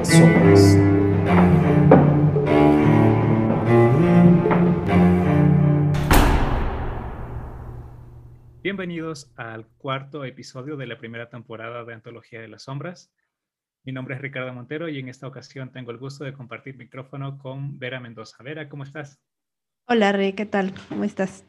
las sombras. Bienvenidos al cuarto episodio de la primera temporada de Antología de las Sombras. Mi nombre es Ricardo Montero y en esta ocasión tengo el gusto de compartir micrófono con Vera Mendoza. Vera, ¿cómo estás? Hola, Rey, ¿qué tal? ¿Cómo estás?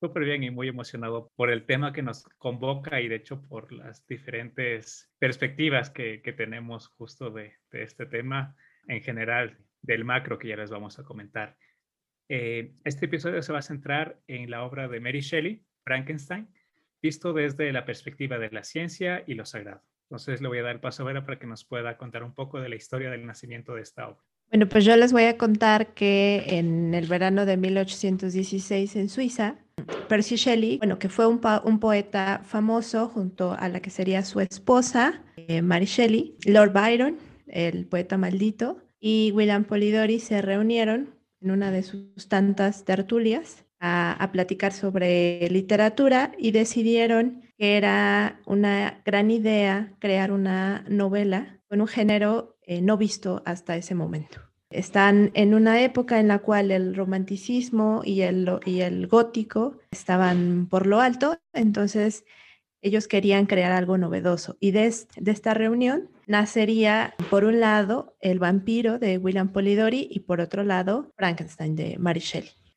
Súper bien y muy emocionado por el tema que nos convoca y de hecho por las diferentes perspectivas que, que tenemos justo de, de, este tema en general, del macro que ya les vamos a comentar. Eh, este episodio se va a centrar en la obra de Mary Shelley, Frankenstein, visto desde la perspectiva de la ciencia y lo sagrado. Entonces le voy a dar el paso a Vera para que nos pueda contar un poco de la historia del nacimiento de esta obra. Bueno, pues yo les voy a contar que en el verano de 1816 en Suiza, Percy Shelley, bueno, que fue un, poeta famoso junto a la que sería su esposa, eh, Mary Shelley, Lord Byron, el poeta maldito, y William Polidori se reunieron en una de sus tantas tertulias a, a, platicar sobre literatura y decidieron que era una gran idea crear una novela con un género eh, no visto hasta ese momento. Están en una época en la cual el romanticismo y el, y el gótico estaban por lo alto, entonces ellos querían crear algo novedoso. Y de, esta reunión nacería, por un lado, El vampiro de William Polidori y por otro lado, Frankenstein de Mary.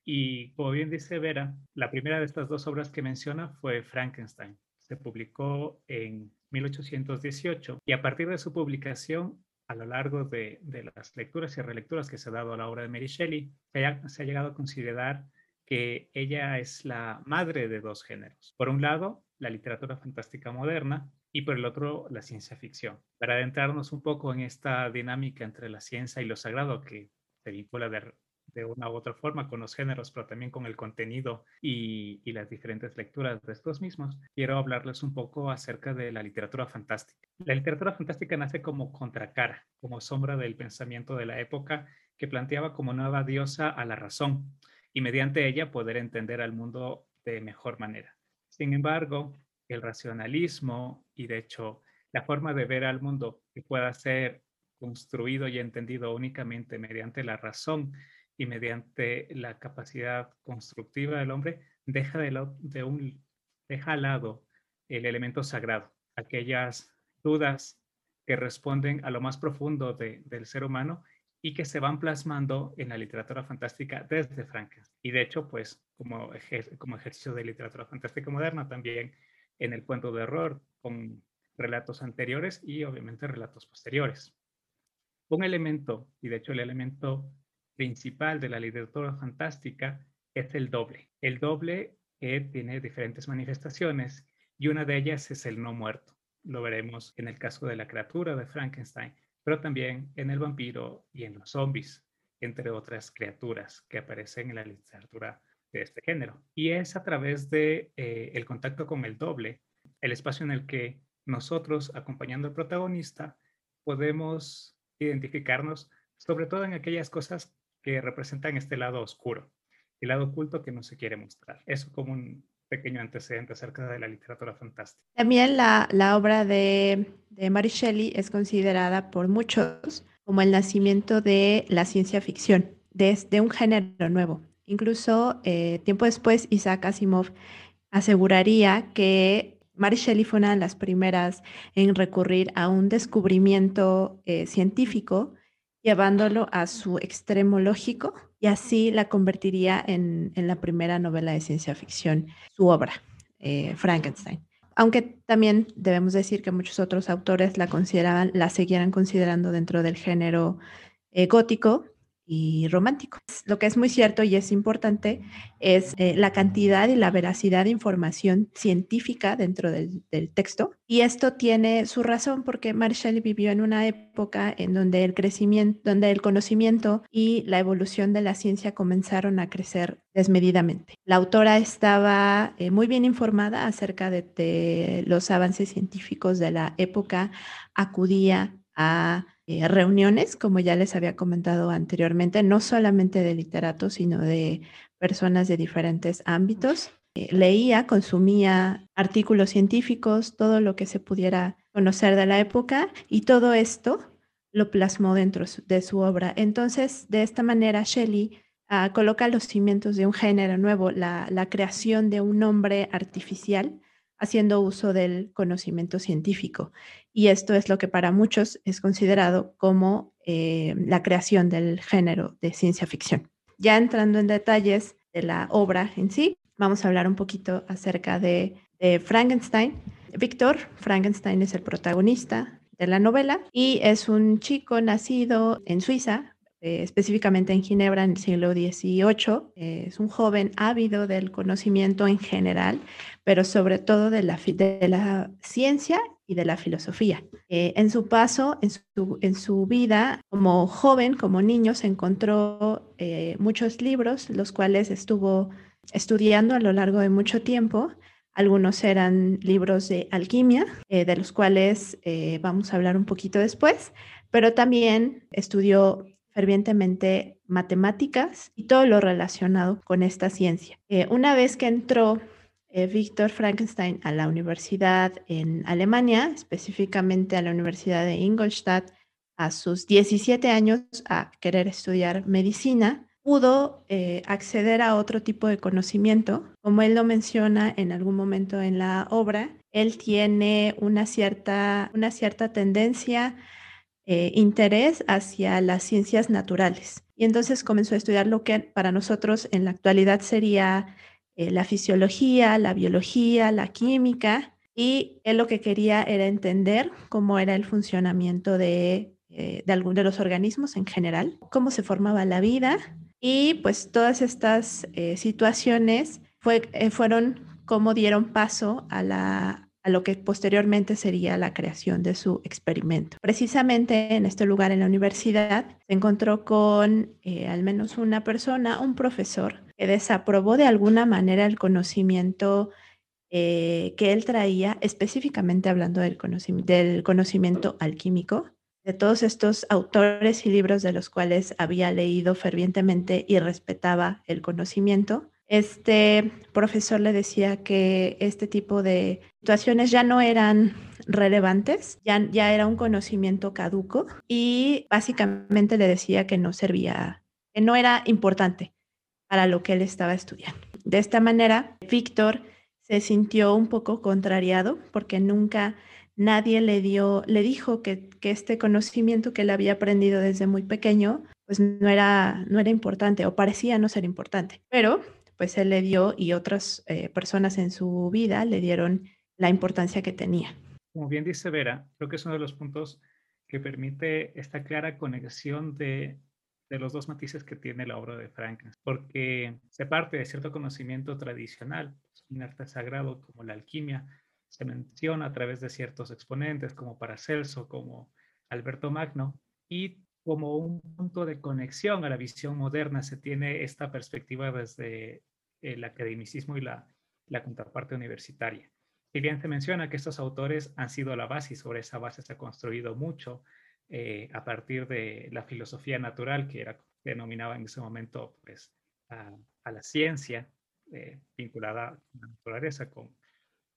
Y como bien dice Vera, la primera de estas dos obras que menciona fue Frankenstein. Se publicó en 1818 y a partir de su publicación a lo largo de, las lecturas y relecturas que se ha dado a la obra de Mary Shelley, se ha, se ha llegado a considerar que ella es la madre de dos géneros. Por un lado, la literatura fantástica moderna y por el otro, la ciencia ficción. Para adentrarnos un poco en esta dinámica entre la ciencia y lo sagrado que se vincula de, de una u otra forma con los géneros, pero también con el contenido y, las diferentes lecturas de estos mismos, quiero hablarles un poco acerca de la literatura fantástica. La literatura fantástica nace como contracara, como sombra del pensamiento de la época que planteaba como nueva diosa a la razón y mediante ella poder entender al mundo de mejor manera. Sin embargo, el racionalismo y de hecho la forma de ver al mundo que pueda ser construido y entendido únicamente mediante la razón y mediante la capacidad constructiva del hombre, deja, de, lo, un, deja al lado el elemento sagrado, aquellas dudas que responden a lo más profundo de, del ser humano y que se van plasmando en la literatura fantástica desde Frankenstein. Y de hecho, pues como, ejer como ejercicio de literatura fantástica moderna, también en el cuento de horror, con relatos anteriores y obviamente relatos posteriores. Un elemento, y de hecho el elemento principal de la literatura fantástica es el doble. El doble eh, tiene diferentes manifestaciones y una de ellas es el no muerto. Lo veremos en el caso de la criatura de Frankenstein, pero también en el vampiro y en los zombies, entre otras criaturas que aparecen en la literatura de este género. Y es a través de eh, el contacto con el doble, el espacio en el que nosotros, acompañando al protagonista, podemos identificarnos, sobre todo en aquellas cosas que representan este lado oscuro, el lado oculto que no se quiere mostrar. Eso como un pequeño antecedente acerca de la literatura fantástica. También la, la obra de, de Mary Shelley es considerada por muchos como el nacimiento de la ciencia ficción, de, un género nuevo. Incluso eh, tiempo después, Isaac Asimov aseguraría que Mary Shelley fue una de las primeras en recurrir a un descubrimiento eh, científico llevándolo a su extremo lógico y así la convertiría en, en la primera novela de ciencia ficción, su obra, eh, Frankenstein. Aunque también debemos decir que muchos otros autores la consideraban, la seguían considerando dentro del género eh, gótico, y romántico. Lo que es muy cierto y es importante es eh, la cantidad y la veracidad de información científica dentro del, texto. Y esto tiene su razón porque Marshall vivió en una época en donde el crecimiento, donde el conocimiento y la evolución de la ciencia comenzaron a crecer desmedidamente. La autora estaba eh, muy bien informada acerca de, de los avances científicos de la época, acudía a eh, reuniones, como ya les había comentado anteriormente, no solamente de literatos, sino de personas de diferentes ámbitos. Eh, leía, consumía artículos científicos, todo lo que se pudiera conocer de la época y todo esto lo plasmó dentro de su obra. Entonces, de esta manera, Shelley ah, coloca los cimientos de un género nuevo, la, creación de un hombre artificial, haciendo uso del conocimiento científico. Y esto es lo que para muchos es considerado como eh, la creación del género de ciencia ficción. Ya entrando en detalles de la obra en sí, vamos a hablar un poquito acerca de, Frankenstein. Víctor Frankenstein es el protagonista de la novela y es un chico nacido en Suiza, eh, específicamente en Ginebra en el siglo XVIII. es un joven ávido del conocimiento en general, pero sobre todo de la, ciencia y de la filosofía. Eh, en su paso, en su, en su, vida como joven, como niño, se encontró eh, muchos libros, los cuales estuvo estudiando a lo largo de mucho tiempo. Algunos eran libros de alquimia, eh, de los cuales eh, vamos a hablar un poquito después, pero también estudió fervientemente matemáticas y todo lo relacionado con esta ciencia. Eh, una vez que entró Víctor Frankenstein a la universidad en Alemania, específicamente a la Universidad de Ingolstadt, a sus 17 años a querer estudiar medicina, pudo eh, acceder a otro tipo de conocimiento. Como él lo menciona en algún momento en la obra, él tiene una cierta, una cierta tendencia, eh, interés hacia las ciencias naturales. Y entonces comenzó a estudiar lo que para nosotros en la actualidad sería eh, la fisiología, la biología, la química. Y él lo que quería era entender cómo era el funcionamiento de, de, de los organismos en general, cómo se formaba la vida, y pues todas estas eh, situaciones fue, eh, fueron como dieron paso a, la, a lo que posteriormente sería la creación de su experimento. Precisamente en este lugar en la universidad se encontró con eh, al menos una persona, un profesor, que desaprobó de alguna manera el conocimiento que él traía, específicamente hablando del, del conocimiento alquímico, de todos estos autores y libros de los cuales había leído fervientemente y respetaba el conocimiento, este profesor le decía que este tipo de situaciones ya no eran relevantes, ya, ya era un conocimiento caduco y básicamente le decía que no servía, que no era importante para lo que él estaba estudiando. De esta manera, Víctor se sintió un poco contrariado porque nunca nadie le dio, le dijo que, este conocimiento que él había aprendido desde muy pequeño, pues no era, no era importante o parecía no ser importante. Pero pues él le dio y otras eh, personas en su vida le dieron la importancia que tenía. Como bien dice Vera, creo que es uno de los puntos que permite esta clara conexión de, de los dos matices que tiene la obra de Frankenstein, porque se parte de cierto conocimiento tradicional, un arte sagrado como la alquimia, se menciona a través de ciertos exponentes como Paracelso, como Alberto Magno, y como un punto de conexión a la visión moderna se tiene esta perspectiva desde el academicismo y la, la contraparte universitaria. Si bien se menciona que estos autores han sido la base y sobre esa base se ha construido mucho eh, a partir de la filosofía natural, que era denominaba en ese momento pues, a, la ciencia eh, vinculada a la naturaleza con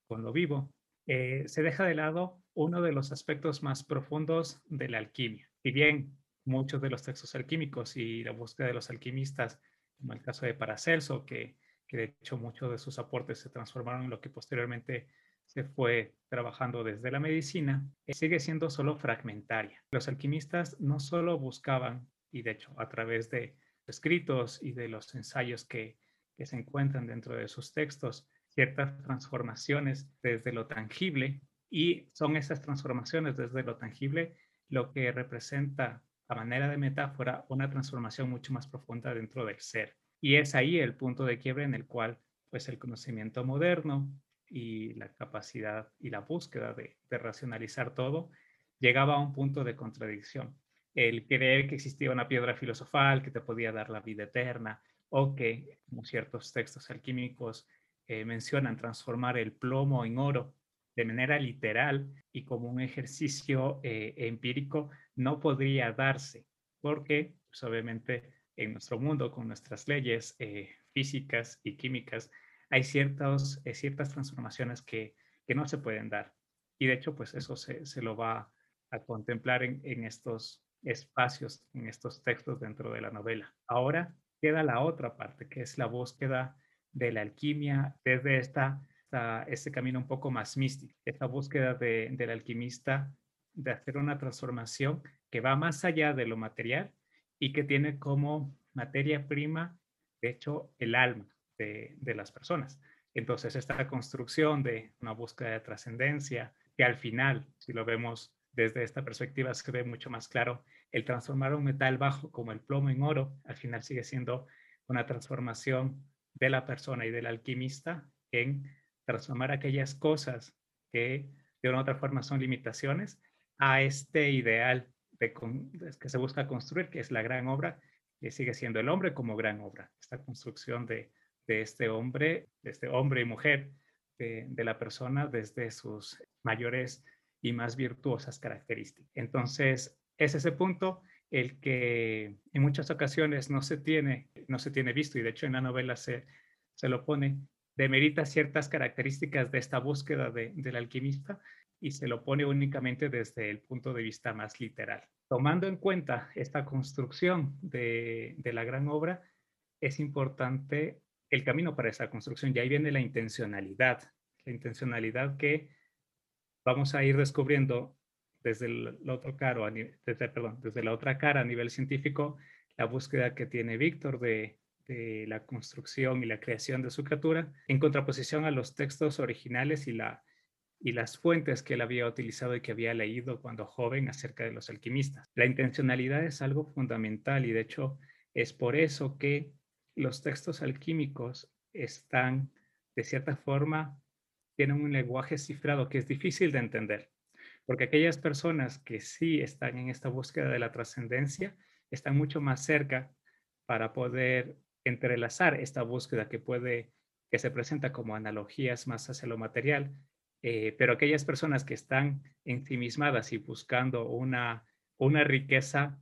con lo vivo, eh, se deja de lado uno de los aspectos más profundos de la alquimia. Si bien muchos de los textos alquímicos y la búsqueda de los alquimistas, como el caso de Paracelso, que, que de hecho muchos de sus aportes se transformaron en lo que posteriormente se fue trabajando desde la medicina, eh, sigue siendo solo fragmentaria. Los alquimistas no solo buscaban, y de hecho a través de escritos y de los ensayos que, que se encuentran dentro de sus textos, ciertas transformaciones desde lo tangible y son esas transformaciones desde lo tangible lo que representa a manera de metáfora una transformación mucho más profunda dentro del ser. Y es ahí el punto de quiebre en el cual pues el conocimiento moderno y la capacidad y la búsqueda de, racionalizar todo llegaba a un punto de contradicción. El creer que existía una piedra filosofal que te podía dar la vida eterna o que, como ciertos textos alquímicos, eh, mencionan transformar el plomo en oro de manera literal y como un ejercicio eh, empírico no podría darse porque pues, obviamente en nuestro mundo con nuestras leyes eh, físicas y químicas hay ciertas transformaciones que, que, no se pueden dar y de hecho pues eso se, se lo va a contemplar en, en, estos, espacios en estos textos dentro de la novela. Ahora queda la otra parte, que es la búsqueda de la alquimia desde esta, este camino un poco más místico, esta búsqueda de, del alquimista de hacer una transformación que va más allá de lo material y que tiene como materia prima, de hecho, el alma de, de las personas. Entonces, esta construcción de una búsqueda de trascendencia, que al final, si lo vemos desde esta perspectiva, se ve mucho más claro, el transformar un metal bajo como el plomo en oro, al final sigue siendo una transformación de la persona y del alquimista en transformar aquellas cosas que de una u otra forma son limitaciones a este ideal que se busca construir, que es la gran obra, que sigue siendo el hombre como gran obra. Esta construcción de, de este hombre, de este hombre y mujer, de, de, la persona desde sus mayores y más virtuosas características. Entonces, es ese punto el que en muchas ocasiones no se tiene, no se tiene visto, y de hecho en la novela se, se lo pone, demerita ciertas características de esta búsqueda de, del alquimista y se lo pone únicamente desde el punto de vista más literal. Tomando en cuenta esta construcción de, de la gran obra, es importante el camino para esa construcción. Y ahí viene la intencionalidad, la intencionalidad que vamos a ir descubriendo desde desde la otra cara a nivel científico, la búsqueda que tiene Víctor de, de, la construcción y la creación de su criatura, en contraposición a los textos originales y, la, y las fuentes que él había utilizado y que había leído cuando joven acerca de los alquimistas. La intencionalidad es algo fundamental y de hecho es por eso que los textos alquímicos están, de cierta forma, tienen un lenguaje cifrado que es difícil de entender. Porque aquellas personas que sí están en esta búsqueda de la trascendencia están mucho más cerca para poder entrelazar esta búsqueda que puede, que se presenta como analogías más hacia lo material, eh, pero aquellas personas que están ensimismadas y buscando una, una riqueza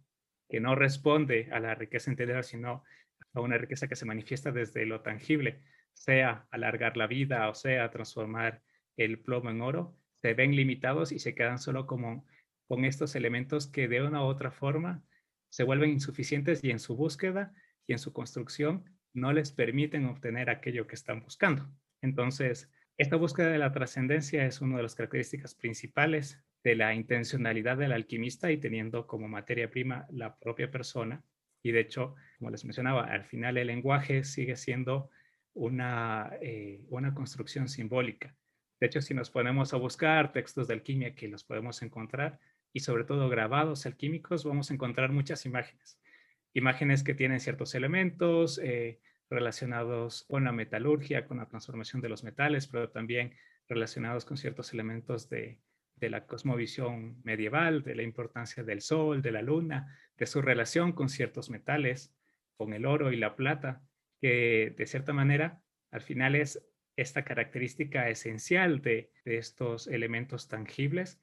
que no responde a la riqueza interior, sino a una riqueza que se manifiesta desde lo tangible, sea alargar la vida o sea transformar el plomo en oro, se ven limitados y se quedan solo como con estos elementos que de una u otra forma se vuelven insuficientes y en su búsqueda y en su construcción no les permiten obtener aquello que están buscando. Entonces, esta búsqueda de la trascendencia es una de las características principales de la intencionalidad del alquimista y teniendo como materia prima la propia persona. Y de hecho, como les mencionaba, al final el lenguaje sigue siendo una, eh, una construcción simbólica. De hecho, si nos ponemos a buscar textos de alquimia que los podemos encontrar y sobre todo grabados alquímicos, vamos a encontrar muchas imágenes. Imágenes que tienen ciertos elementos eh, relacionados con la metalurgia, con la transformación de los metales, pero también relacionados con ciertos elementos de, de la cosmovisión medieval, de la importancia del sol, de la luna, de su relación con ciertos metales, con el oro y la plata, que de cierta manera al final es esta característica esencial de, estos elementos tangibles,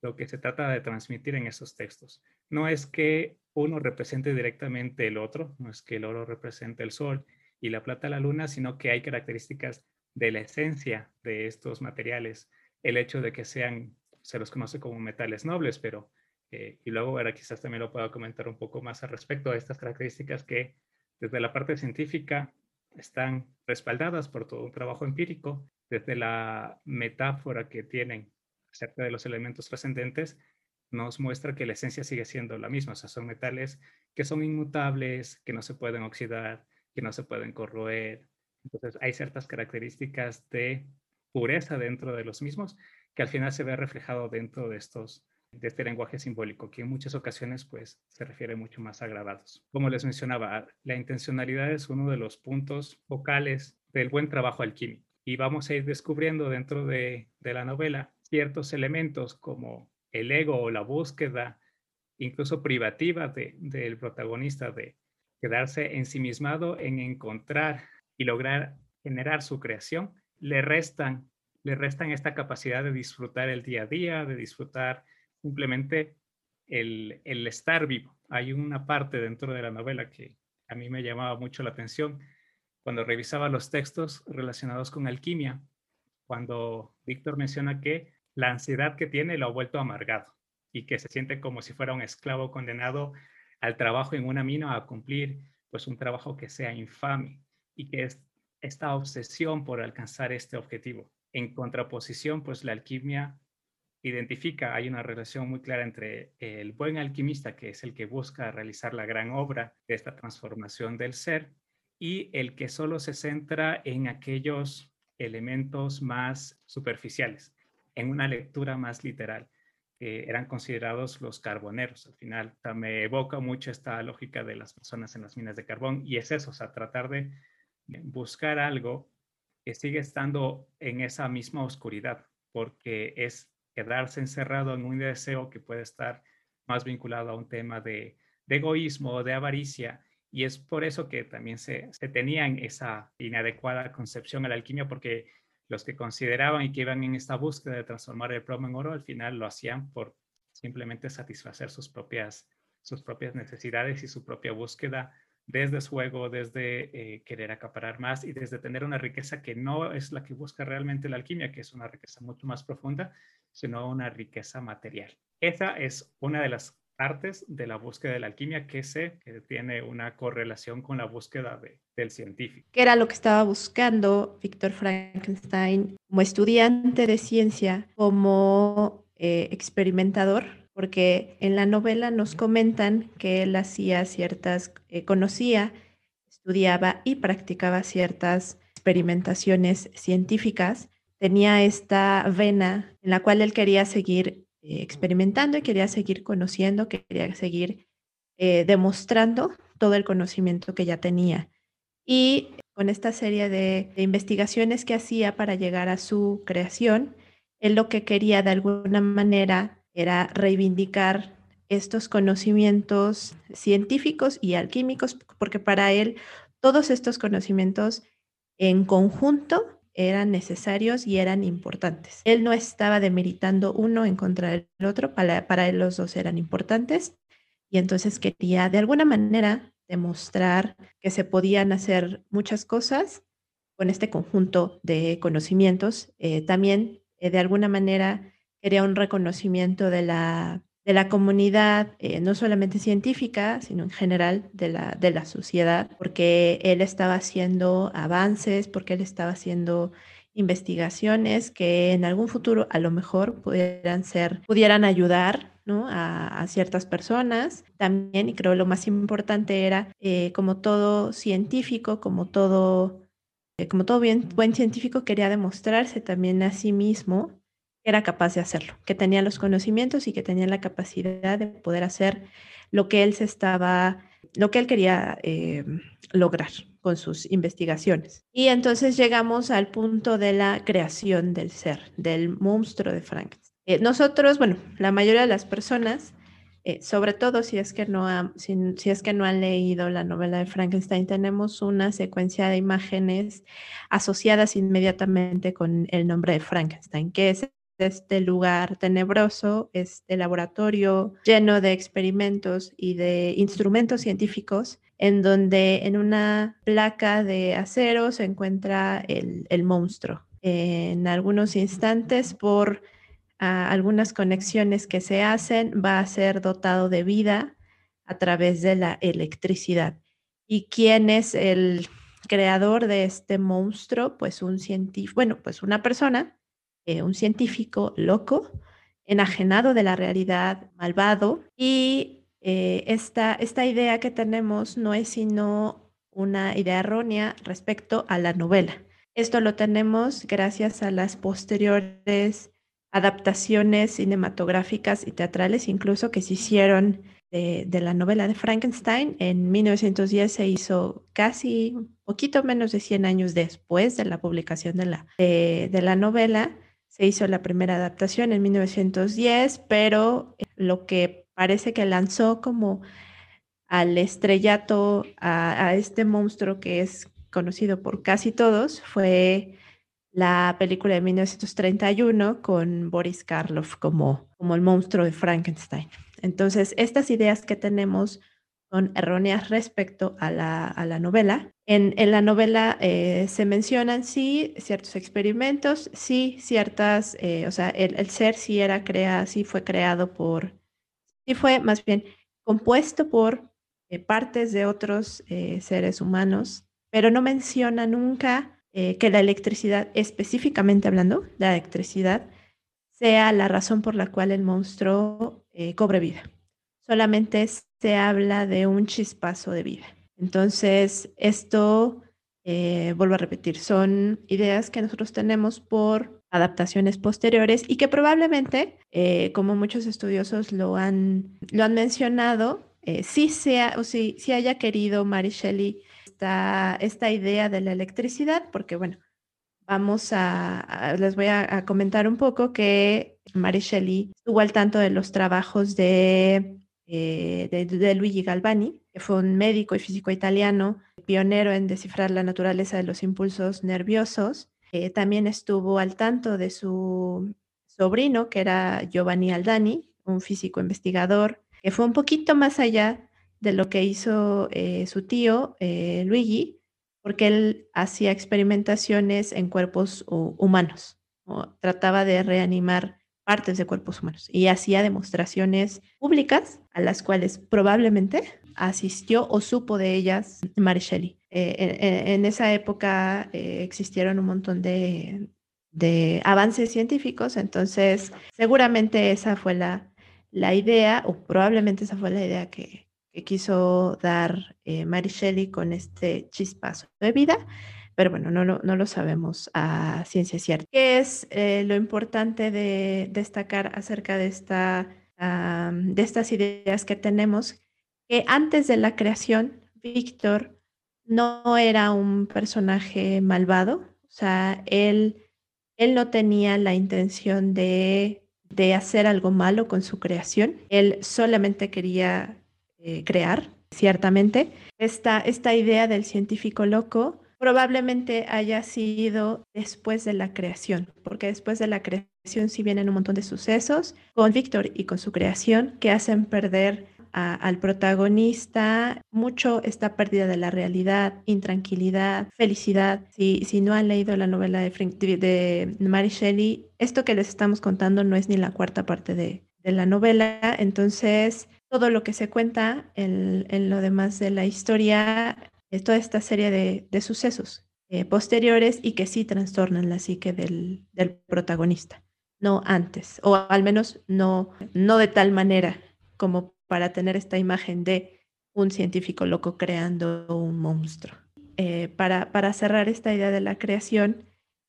lo que se trata de transmitir en esos textos. No es que uno represente directamente el otro, no es que el oro represente el sol y la plata la luna, sino que hay características de la esencia de estos materiales. El hecho de que sean, se los conoce como metales nobles, pero, eh, y luego ahora quizás también lo pueda comentar un poco más al respecto de estas características que desde la parte científica están respaldadas por todo un trabajo empírico, desde la metáfora que tienen acerca de los elementos trascendentes, nos muestra que la esencia sigue siendo la misma, o sea, son metales que son inmutables, que no se pueden oxidar, que no se pueden corroer. Entonces, hay ciertas características de pureza dentro de los mismos que al final se ve reflejado dentro de estos de este lenguaje simbólico, que en muchas ocasiones pues se refiere mucho más a grabados. Como les mencionaba, la intencionalidad es uno de los puntos focales del buen trabajo alquímico y vamos a ir descubriendo dentro de, de la novela ciertos elementos como el ego o la búsqueda incluso privativa de, del protagonista de quedarse ensimismado en encontrar y lograr generar su creación, le restan, le restan esta capacidad de disfrutar el día a día, de disfrutar simplemente el, el estar vivo. Hay una parte dentro de la novela que a mí me llamaba mucho la atención cuando revisaba los textos relacionados con alquimia, cuando Víctor menciona que la ansiedad que tiene lo ha vuelto amargado. y que se siente como si fuera un esclavo condenado al trabajo en una mina a cumplir pues un trabajo que sea infame y que es esta obsesión por alcanzar este objetivo. En contraposición, pues la alquimia identifica, hay una relación muy clara entre el buen alquimista, que es el que busca realizar la gran obra de esta transformación del ser, y el que solo se centra en aquellos elementos más superficiales, en una lectura más literal, eran considerados los carboneros. Al final, me evoca mucho esta lógica de las personas en las minas de carbón, y es eso, o sea, tratar de buscar algo que sigue estando en esa misma oscuridad, porque es quedarse encerrado en un deseo que puede estar más vinculado a un tema de, egoísmo, de avaricia, y es por eso que también se, se tenían esa inadecuada concepción a la alquimia, porque los que consideraban y que iban en esta búsqueda de transformar el plomo en oro, al final lo hacían por simplemente satisfacer sus propias, sus propias necesidades y su propia búsqueda desde su ego, desde eh, querer acaparar más y desde tener una riqueza que no es la que busca realmente la alquimia, que es una riqueza mucho más profunda, sino una riqueza material. Esa es una de las partes de la búsqueda de la alquimia que se que tiene una correlación con la búsqueda del científico. ¿Qué era lo que estaba buscando Víctor Frankenstein como estudiante de ciencia, como eh, experimentador? Porque en la novela nos comentan que él hacía ciertas, eh, conocía, estudiaba y practicaba ciertas experimentaciones científicas tenía esta vena en la cual él quería seguir eh, experimentando y quería seguir conociendo, quería seguir eh, demostrando todo el conocimiento que ya tenía. Y con esta serie de, investigaciones que hacía para llegar a su creación, él lo que quería de alguna manera era reivindicar estos conocimientos científicos y alquímicos, porque para él todos estos conocimientos en conjunto eran necesarios y eran importantes. Él no estaba demeritando uno en contra del otro, para, para él los dos eran importantes y entonces quería de alguna manera demostrar que se podían hacer muchas cosas con este conjunto de conocimientos. Eh, también eh, de alguna manera quería un reconocimiento de la de la comunidad, eh, no solamente científica, sino en general de la, de la sociedad, porque él estaba haciendo avances, porque él estaba haciendo investigaciones que en algún futuro a lo mejor pudieran ser, pudieran ayudar ¿no? a, ciertas personas. También, y creo lo más importante era, eh, como todo científico, como todo, eh, como todo buen científico, quería demostrarse también a sí mismo era capaz de hacerlo, que tenía los conocimientos y que tenía la capacidad de poder hacer lo que él se estaba, lo que él quería eh, lograr con sus investigaciones. Y entonces llegamos al punto de la creación del ser, del monstruo de Frankenstein. Eh, nosotros, bueno, la mayoría de las personas, eh, sobre todo si es, que no si, si es que no han leído la novela de Frankenstein, tenemos una secuencia de imágenes asociadas inmediatamente con el nombre de Frankenstein, que es este lugar tenebroso, este laboratorio lleno de experimentos y de instrumentos científicos, en donde en una placa de acero se encuentra el, monstruo. En algunos instantes, por ah, algunas conexiones que se hacen, va a ser dotado de vida a través de la electricidad. ¿Y quién es el creador de este monstruo? Pues un científico, bueno, pues una persona eh, un científico loco, enajenado de la realidad, malvado, y eh, esta, esta idea que tenemos no es sino una idea errónea respecto a la novela. Esto lo tenemos gracias a las posteriores adaptaciones cinematográficas y teatrales, incluso que se hicieron de, la novela de Frankenstein. En 1910 se hizo casi un poquito menos de 100 años después de la publicación de la, de la novela. Se hizo la primera adaptación en 1910, pero eh, lo que parece que lanzó como al estrellato a, este monstruo que es conocido por casi todos fue la película de 1931 con Boris Karloff como, como el monstruo de Frankenstein. Entonces, estas ideas que tenemos son erróneas respecto a la, novela. En, la novela eh, se mencionan, sí, ciertos experimentos, sí, ciertas, eh, o sea, el, ser sí, era crea, sí fue creado por, y fue más bien compuesto por eh, partes de otros eh, seres humanos, pero no menciona nunca que la electricidad, específicamente hablando, la electricidad, sea la razón por la cual el monstruo cobre vida. Solamente se habla de un chispazo de vida. Entonces, esto, vuelvo a repetir, son ideas que nosotros tenemos por adaptaciones posteriores y que probablemente, eh, como muchos estudiosos lo han, lo han mencionado, eh, sí, sea, o sí, haya querido Mary Shelley esta, esta idea de la electricidad, porque bueno, vamos a, les voy a, comentar un poco que Mary Shelley estuvo al tanto de los trabajos de, eh, de, Luigi Galvani, que fue un médico y físico italiano, pionero en descifrar la naturaleza de los impulsos nerviosos. Eh, también estuvo al tanto de su sobrino, que era Giovanni Aldani, un físico investigador, que fue un poquito más allá de lo que hizo eh, su tío eh, Luigi, porque él hacía experimentaciones en cuerpos humanos, trataba de reanimar partes de cuerpos humanos y hacía demostraciones públicas a las cuales probablemente asistió o supo de ellas Mary Shelley. Eh, en, esa época eh, existieron un montón de, avances científicos, entonces seguramente esa fue la, idea, o probablemente esa fue la idea que, quiso dar eh, con este chispazo de vida, pero bueno, no lo, no lo sabemos a ciencia cierta. ¿Qué es lo importante de destacar acerca de, esta, de estas ideas que tenemos? Que antes de la creación, Víctor no era un personaje malvado, o sea, él, él no tenía la intención de, hacer algo malo con su creación, él solamente quería eh, crear, ciertamente. Esta, esta idea del científico loco probablemente haya sido después de la creación, porque después de la creación sí vienen un montón de sucesos con Víctor y con su creación que hacen perder al protagonista, mucho está pérdida de la realidad, intranquilidad, felicidad. Si, no han leído la novela de, Mary Shelley, esto que les estamos contando no es ni la cuarta parte de, la novela, entonces todo lo que se cuenta en, lo demás de la historia toda esta serie de, sucesos eh, posteriores y que sí trastornan la psique del, del protagonista, no antes, o al menos no, no de tal manera como para tener esta imagen de un científico loco creando un monstruo. Eh, para, para, cerrar esta idea de la creación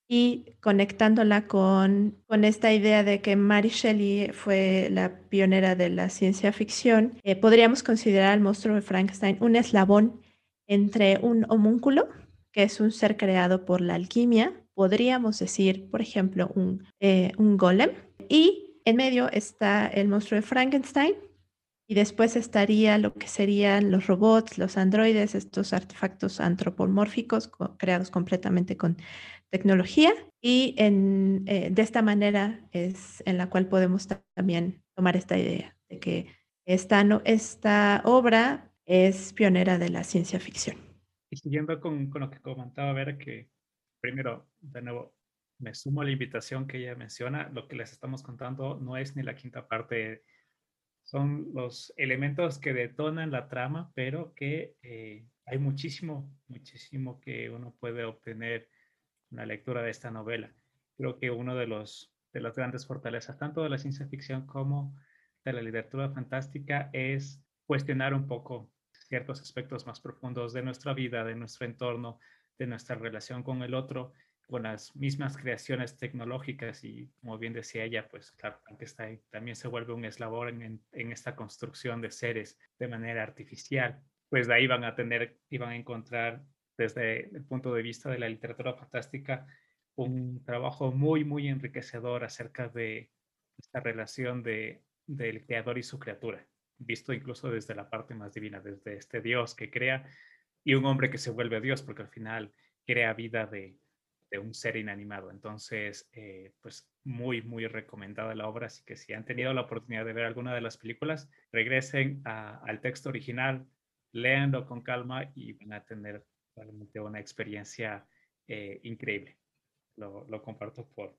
y conectándola con, con esta idea de que Mary Shelley fue la pionera de la ciencia ficción, eh, podríamos considerar al monstruo de Frankenstein un eslabón entre un homúnculo, que es un ser creado por la alquimia, podríamos decir, por ejemplo, un, eh, un golem, y en medio está el monstruo de Frankenstein, y después estaría lo que serían los robots, los androides, estos artefactos antropomórficos creados completamente con tecnología. Y en, eh, de esta manera es en la cual podemos también tomar esta idea de que esta, no, esta obra es pionera de la ciencia ficción. Y siguiendo con, con lo que comentaba Vera, que primero, de nuevo, me sumo a la invitación que ella menciona, lo que les estamos contando no es ni la quinta parte son los elementos que detonan la trama, pero que eh, hay muchísimo, muchísimo que uno puede obtener en la lectura de esta novela. Creo que uno de los de las grandes fortalezas, tanto de la ciencia ficción como de la literatura fantástica, es cuestionar un poco ciertos aspectos más profundos de nuestra vida, de nuestro entorno, de nuestra relación con el otro, con las mismas creaciones tecnológicas y como bien decía ella, pues claro, Frankenstein también se vuelve un eslabón en, en, esta construcción de seres de manera artificial, pues de ahí van a tener y van a encontrar desde el punto de vista de la literatura fantástica un trabajo muy, muy enriquecedor acerca de esta relación de, del creador y su criatura, visto incluso desde la parte más divina, desde este Dios que crea y un hombre que se vuelve Dios, porque al final crea vida de, de un ser inanimado. Entonces, eh, pues muy, muy recomendada la obra. Así que si han tenido la oportunidad de ver alguna de las películas, regresen al texto original, léanlo con calma y van a tener realmente una experiencia eh, increíble. Lo, comparto por,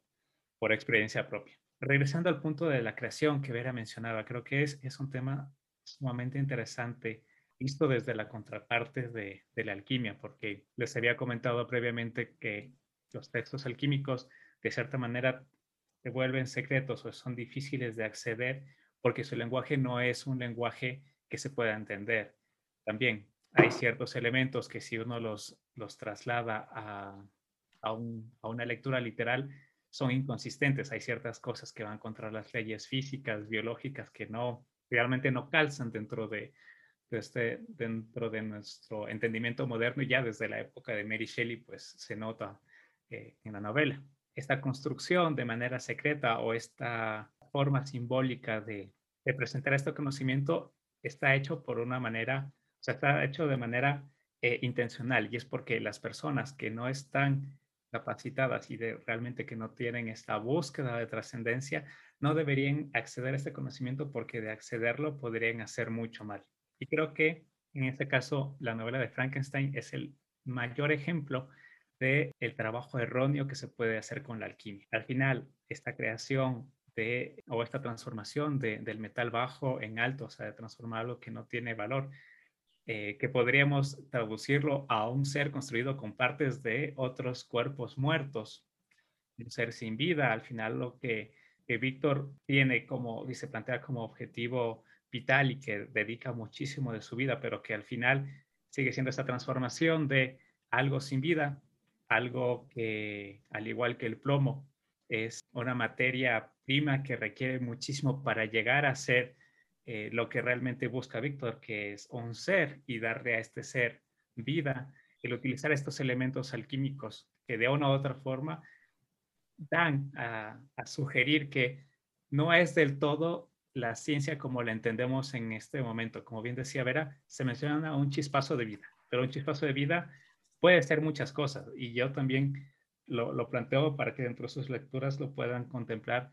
por experiencia propia. Regresando al punto de la creación que Vera mencionaba, creo que es, un tema sumamente interesante visto desde la contraparte de, la alquimia, porque les había comentado previamente que los textos alquímicos de cierta manera se vuelven secretos o son difíciles de acceder porque su lenguaje no es un lenguaje que se pueda entender. También hay ciertos elementos que si uno los, traslada a una lectura literal, son inconsistentes. Hay ciertas cosas que van contra las leyes físicas, biológicas, que no realmente no calzan dentro de, este, dentro de nuestro entendimiento moderno y ya desde la época de Mary Shelley, pues se nota eh, en la novela. Esta construcción de manera secreta o esta forma simbólica de, de presentar este conocimiento está hecho por una manera, o sea, está hecho de manera eh, intencional y es porque las personas que no están capacitadas y de realmente que no tienen esta búsqueda de trascendencia, no deberían acceder a este conocimiento porque de accederlo podrían hacer mucho mal. Y creo que en este caso la novela de Frankenstein es el mayor ejemplo de el trabajo erróneo que se puede hacer con la alquimia. Al final, esta creación de, o esta transformación de, del metal bajo en alto, o sea, de transformar algo que no tiene valor, eh, que podríamos traducirlo a un ser construido con partes de otros cuerpos muertos, un ser sin vida. Al final lo que, que Víctor tiene como, se plantea como objetivo vital y que dedica muchísimo de su vida, pero que al final sigue siendo esa transformación de algo sin vida, algo que, al igual que el plomo, es una materia prima que requiere muchísimo para llegar a ser eh, lo que realmente busca Víctor, que es un ser y darle a este ser vida, el utilizar estos elementos alquímicos que de una u otra forma dan a, sugerir que no es del todo la ciencia como la entendemos en este momento. Como bien decía Vera, se menciona un chispazo de vida, pero un chispazo de vida puede ser muchas cosas y yo también lo, lo planteo para que dentro de sus lecturas lo puedan contemplar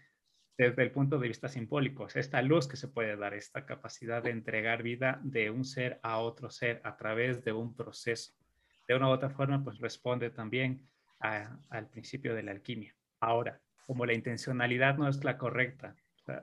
desde el punto de vista simbólico, esta luz que se puede dar, esta capacidad de entregar vida de un ser a otro ser a través de un proceso. De una u otra forma, pues responde también al principio de la alquimia. Ahora, como la intencionalidad no es la correcta,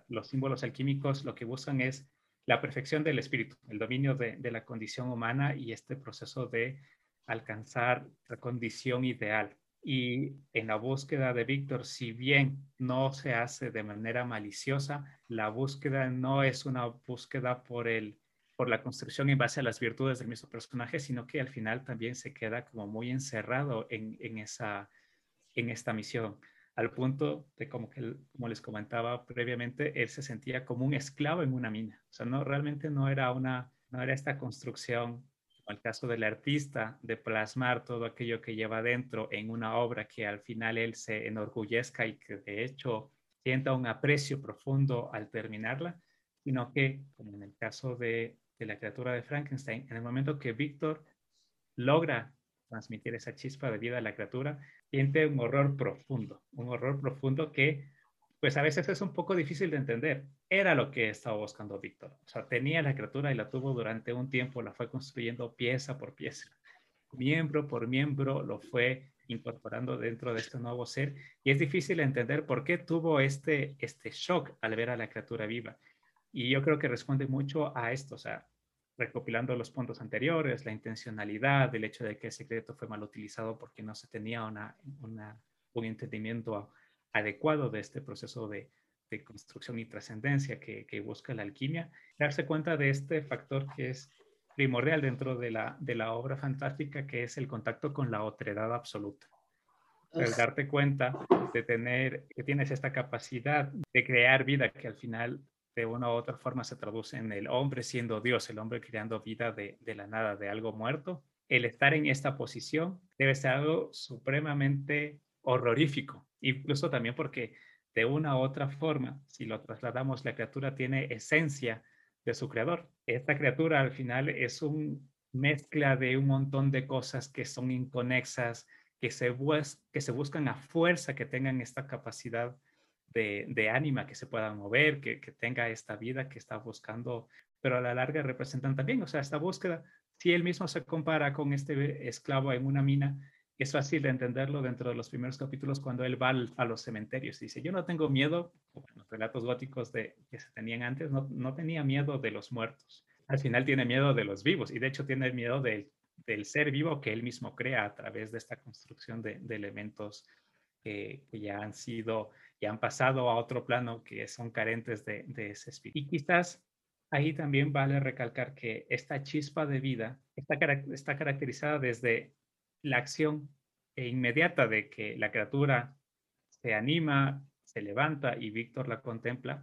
los símbolos alquímicos lo que buscan es la perfección del espíritu, el dominio de, la condición humana y este proceso de alcanzar la condición ideal. Y en la búsqueda de Víctor, si bien no se hace de manera maliciosa, la búsqueda no es una búsqueda por, el, por la construcción en base a las virtudes del mismo personaje, sino que al final también se queda como muy encerrado en, en esa, en esta misión, al punto de como que, como les comentaba previamente, él se sentía como un esclavo en una mina. O sea, no, realmente no era una, no era esta construcción el caso del artista, de plasmar todo aquello que lleva dentro en una obra que al final él se enorgullezca y que de hecho sienta un aprecio profundo al terminarla, sino que, como en el caso de, de la criatura de Frankenstein, en el momento que Víctor logra transmitir esa chispa de vida a la criatura, siente un horror profundo, un horror profundo que pues a veces es un poco difícil de entender. Era lo que estaba buscando Víctor. O sea, tenía la criatura y la tuvo durante un tiempo, la fue construyendo pieza por pieza. Miembro por miembro lo fue incorporando dentro de este nuevo ser y es difícil entender por qué tuvo este, este shock al ver a la criatura viva. Y yo creo que responde mucho a esto, o sea, recopilando los puntos anteriores, la intencionalidad, el hecho de que el secreto fue mal utilizado porque no se tenía una, un entendimiento adecuado de este proceso de, construcción y trascendencia que, busca la alquimia, darse cuenta de este factor que es primordial dentro de la, de la obra fantástica, que es el contacto con la otredad absoluta. El darte cuenta de tener, que tienes esta capacidad de crear vida que al final de una u otra forma se traduce en el hombre siendo Dios, el hombre creando vida de, de la nada, de algo muerto. El estar en esta posición debe ser algo supremamente horrorífico, incluso también porque de una u otra forma, si lo trasladamos, la criatura tiene esencia de su creador. Esta criatura al final es una mezcla de un montón de cosas que son inconexas, que se, que se buscan a fuerza que tengan esta capacidad de, de ánima, que se puedan mover, que, que tenga esta vida que está buscando, pero a la larga representan también, o sea, esta búsqueda, si él mismo se compara con este esclavo en una mina, es fácil de entenderlo dentro de los primeros capítulos cuando él va a los cementerios. Dice, yo no tengo miedo, los relatos góticos de, que se tenían antes, no, no, tenía miedo de los muertos. Al final tiene miedo de los vivos y de hecho tiene miedo del, del ser vivo que él mismo crea a través de esta construcción de, de elementos que, que, ya han sido, ya han pasado a otro plano que son carentes de, de ese espíritu. Y quizás ahí también vale recalcar que esta chispa de vida está, está caracterizada desde la acción inmediata de que la criatura se anima, se levanta y Víctor la contempla,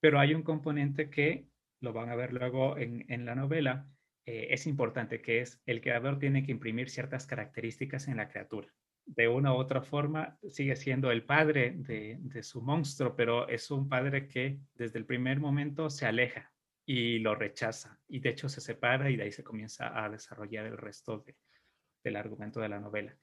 pero hay un componente que lo van a ver luego en, la novela, eh, es importante, que es el creador tiene que imprimir ciertas características en la criatura. De una u otra forma, sigue siendo el padre de, de su monstruo, pero es un padre que desde el primer momento se aleja y lo rechaza, y de hecho se separa y de ahí se comienza a desarrollar el resto de, del argumento de la novela.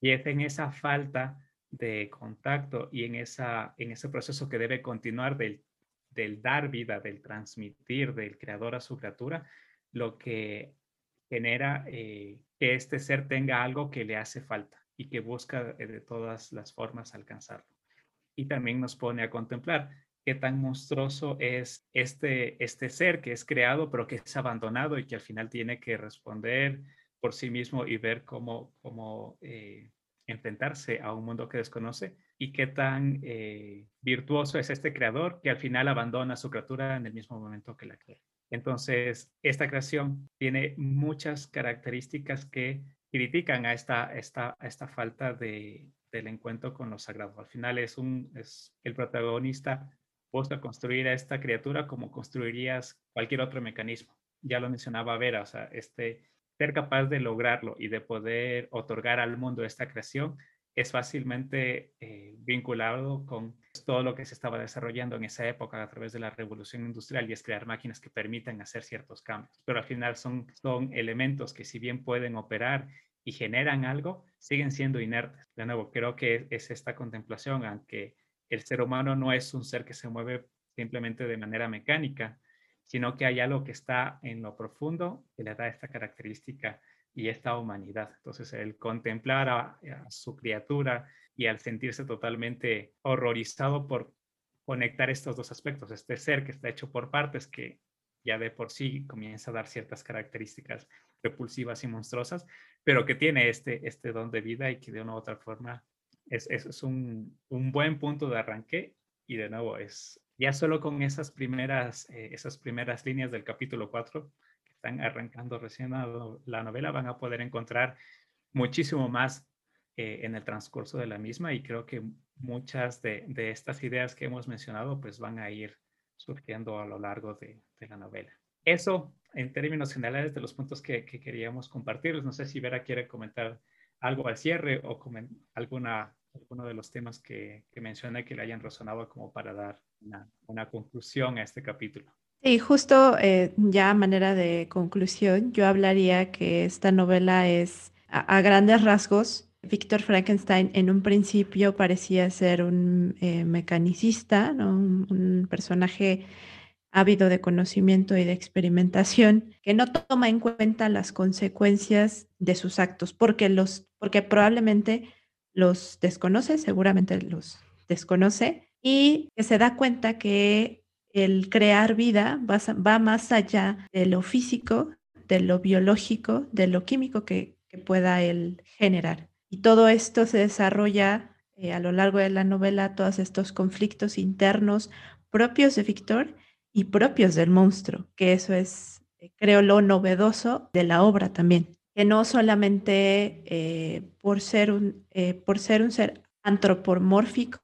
Y es en esa falta de contacto y en, esa, en ese proceso que debe continuar del, del dar vida, del transmitir del creador a su criatura, lo que genera eh, que este ser tenga algo que le hace falta y que busca eh, de todas las formas alcanzarlo. Y también nos pone a contemplar qué tan monstruoso es este, este ser que es creado, pero que es abandonado y que al final tiene que responder por sí mismo y ver cómo, cómo eh, enfrentarse a un mundo que desconoce y qué tan eh, virtuoso es este creador que al final abandona su criatura en el mismo momento que la crea. Entonces, esta creación tiene muchas características que critican a esta, esta, esta falta de, del encuentro con lo sagrado. Al final es, un, es el protagonista busca construir a esta criatura como construirías cualquier otro mecanismo. Ya lo mencionaba Vera, o sea, este, ser capaz de lograrlo y de poder otorgar al mundo esta creación es fácilmente eh, vinculado con todo lo que se estaba desarrollando en esa época a través de la revolución industrial y es crear máquinas que permitan hacer ciertos cambios. Pero al final son, son elementos que si bien pueden operar y generan algo, siguen siendo inertes. De nuevo, creo que es esta contemplación, aunque el ser humano no es un ser que se mueve simplemente de manera mecánica, sino que hay algo que está en lo profundo que le da esta característica y esta humanidad. Entonces, el contemplar a, su criatura y al sentirse totalmente horrorizado por conectar estos dos aspectos, este ser que está hecho por partes que ya de por sí comienza a dar ciertas características repulsivas y monstruosas, pero que tiene este, este don de vida y que de una u otra forma es, es, un, un, buen punto de arranque y de nuevo es ya solo con esas primeras, eh, esas primeras líneas del capítulo 4 que están arrancando recién la novela, van a poder encontrar muchísimo más eh, en el transcurso de la misma y creo que muchas de, de, estas ideas que hemos mencionado pues van a ir surgiendo a lo largo de, de la novela. Eso en términos generales de los puntos que, que queríamos compartir. No sé si Vera quiere comentar algo al cierre o alguna, alguno de los temas que, que mencioné que le hayan resonado como para dar una, conclusión a este capítulo. Sí, justo eh, ya a manera de conclusión, yo hablaría que esta novela es a, grandes rasgos. Víctor Frankenstein en un principio parecía ser un eh, mecanicista, un, personaje ávido de conocimiento y de experimentación, que no toma en cuenta las consecuencias de sus actos, porque, los, porque probablemente los desconoce, seguramente los desconoce, y que se da cuenta que el crear vida va, más allá de lo físico, de lo biológico, de lo químico que, pueda él generar. Y todo esto se desarrolla eh, a lo largo de la novela, todos estos conflictos internos propios de Víctor y propios del monstruo, que eso es, eh, creo, lo novedoso de la obra también, que no solamente eh, por, ser un, por ser un ser antropomórfico,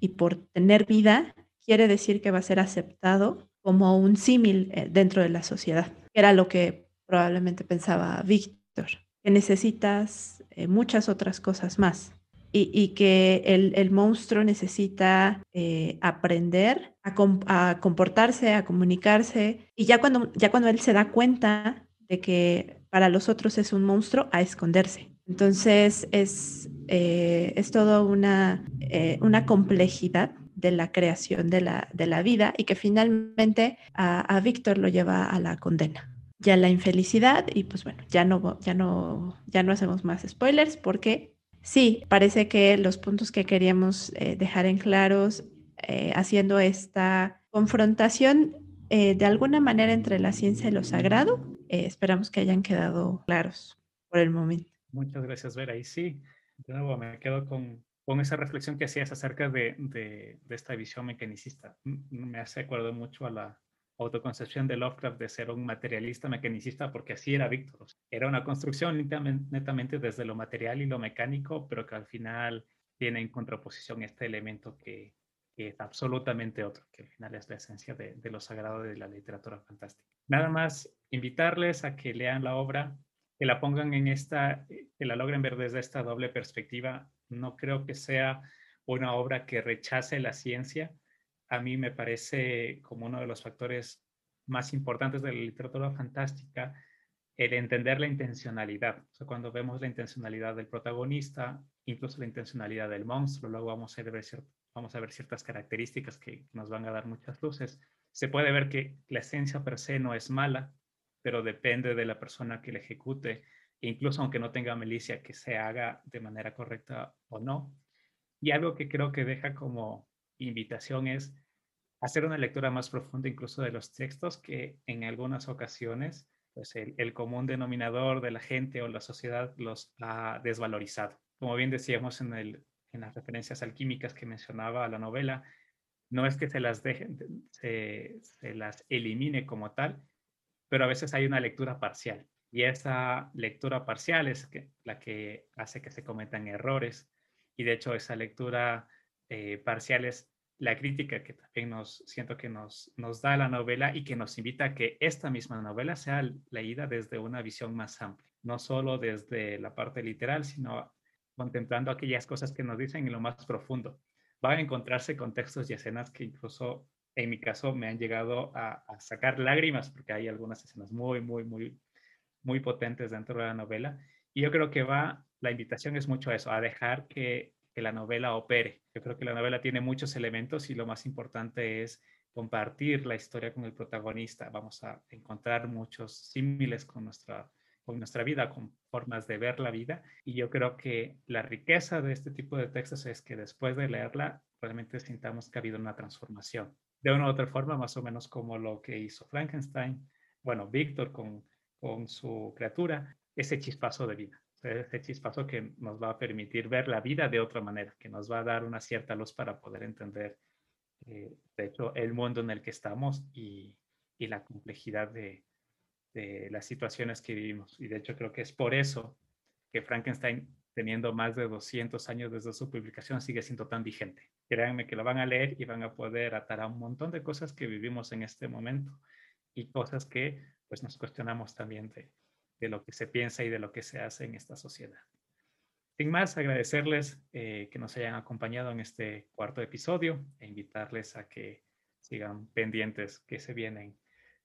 y por tener vida quiere decir que va a ser aceptado como un símil eh, dentro de la sociedad. Era lo que probablemente pensaba Víctor, que necesitas eh, muchas otras cosas más y, que el, monstruo necesita eh, aprender a, a, comportarse, a comunicarse y ya cuando, ya cuando él se da cuenta de que para los otros es un monstruo, a esconderse. Entonces es, eh, es toda una, eh, una complejidad de la creación de la, de la vida y que finalmente a, Víctor lo lleva a la condena. ya la infelicidad y pues bueno, ya no, ya no, ya no hacemos más spoilers porque sí, parece que los puntos que queríamos eh, dejar en claros eh, haciendo esta confrontación eh, de alguna manera entre la ciencia y lo sagrado, esperamos que hayan quedado claros por el momento. Muchas gracias, Vera. Y sí, de nuevo me quedo con, con esa reflexión que hacías acerca de, de, esta visión mecanicista. Me hace acuerdo mucho a la autoconcepción de Lovecraft de ser un materialista mecanicista, porque así era Víctor. Era una construcción netamente desde lo material y lo mecánico, pero que al final tiene en contraposición este elemento que, que es absolutamente otro, que al final es la esencia de, de lo sagrado de la literatura fantástica. Nada más invitarles a que lean la obra, que la pongan en esta, que la logren ver desde esta doble perspectiva. No creo que sea una obra que rechace la ciencia. A mí me parece como uno de los factores más importantes de la literatura fantástica el entender la intencionalidad. O sea, cuando vemos la intencionalidad del protagonista, incluso la intencionalidad del monstruo, luego vamos a ver, vamos a ver ciertas características que nos van a dar muchas luces. Se puede ver que la esencia per se no es mala, pero depende de la persona que la ejecute, incluso aunque no tenga milicia, que se haga de manera correcta o no. Y algo que creo que deja como invitación es hacer una lectura más profunda incluso de los textos que en algunas ocasiones pues el, común denominador de la gente o la sociedad los ha desvalorizado. Como bien decíamos en, el, en las referencias alquímicas que mencionaba la novela, no es que se las dejen, se, se las elimine como tal, pero a veces hay una lectura parcial y esa lectura parcial es la que hace que se cometan errores y de hecho esa lectura eh, parcial es la crítica que también nos siento que nos, nos da la novela y que nos invita a que esta misma novela sea leída desde una visión más amplia, no solo desde la parte literal, sino contemplando aquellas cosas que nos dicen en lo más profundo. Van a encontrarse contextos y escenas que incluso en mi caso me han llegado a, sacar lágrimas porque hay algunas escenas muy, muy, muy, muy potentes dentro de la novela. Y yo creo que va, la invitación es mucho a eso, a dejar que, que la novela opere. Yo creo que la novela tiene muchos elementos y lo más importante es compartir la historia con el protagonista. Vamos a encontrar muchos símiles con nuestra, con nuestra vida, con formas de ver la vida. Y yo creo que la riqueza de este tipo de textos es que después de leerla, realmente sintamos que ha habido una transformación de una u otra forma, más o menos como lo que hizo Frankenstein, bueno, Víctor con, con su criatura, ese chispazo de vida, ese chispazo que nos va a permitir ver la vida de otra manera, que nos va a dar una cierta luz para poder entender, eh, de hecho, el mundo en el que estamos y, y la complejidad de, de las situaciones que vivimos. Y de hecho creo que es por eso que Frankenstein teniendo más de 200 años desde su publicación, sigue siendo tan vigente. Créanme que lo van a leer y van a poder atar a un montón de cosas que vivimos en este momento y cosas que pues nos cuestionamos también de, de lo que se piensa y de lo que se hace en esta sociedad. Sin más, agradecerles eh, que nos hayan acompañado en este cuarto episodio e invitarles a que sigan pendientes que se vienen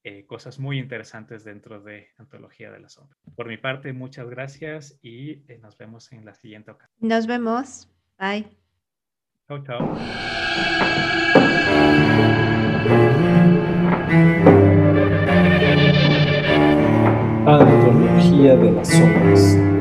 eh, cosas muy interesantes dentro de Antología de la Sombra. Por mi parte, muchas gracias y eh, nos vemos en la siguiente ocasión. Nos vemos. Bye. Chao, chao. Antología de las Sombras.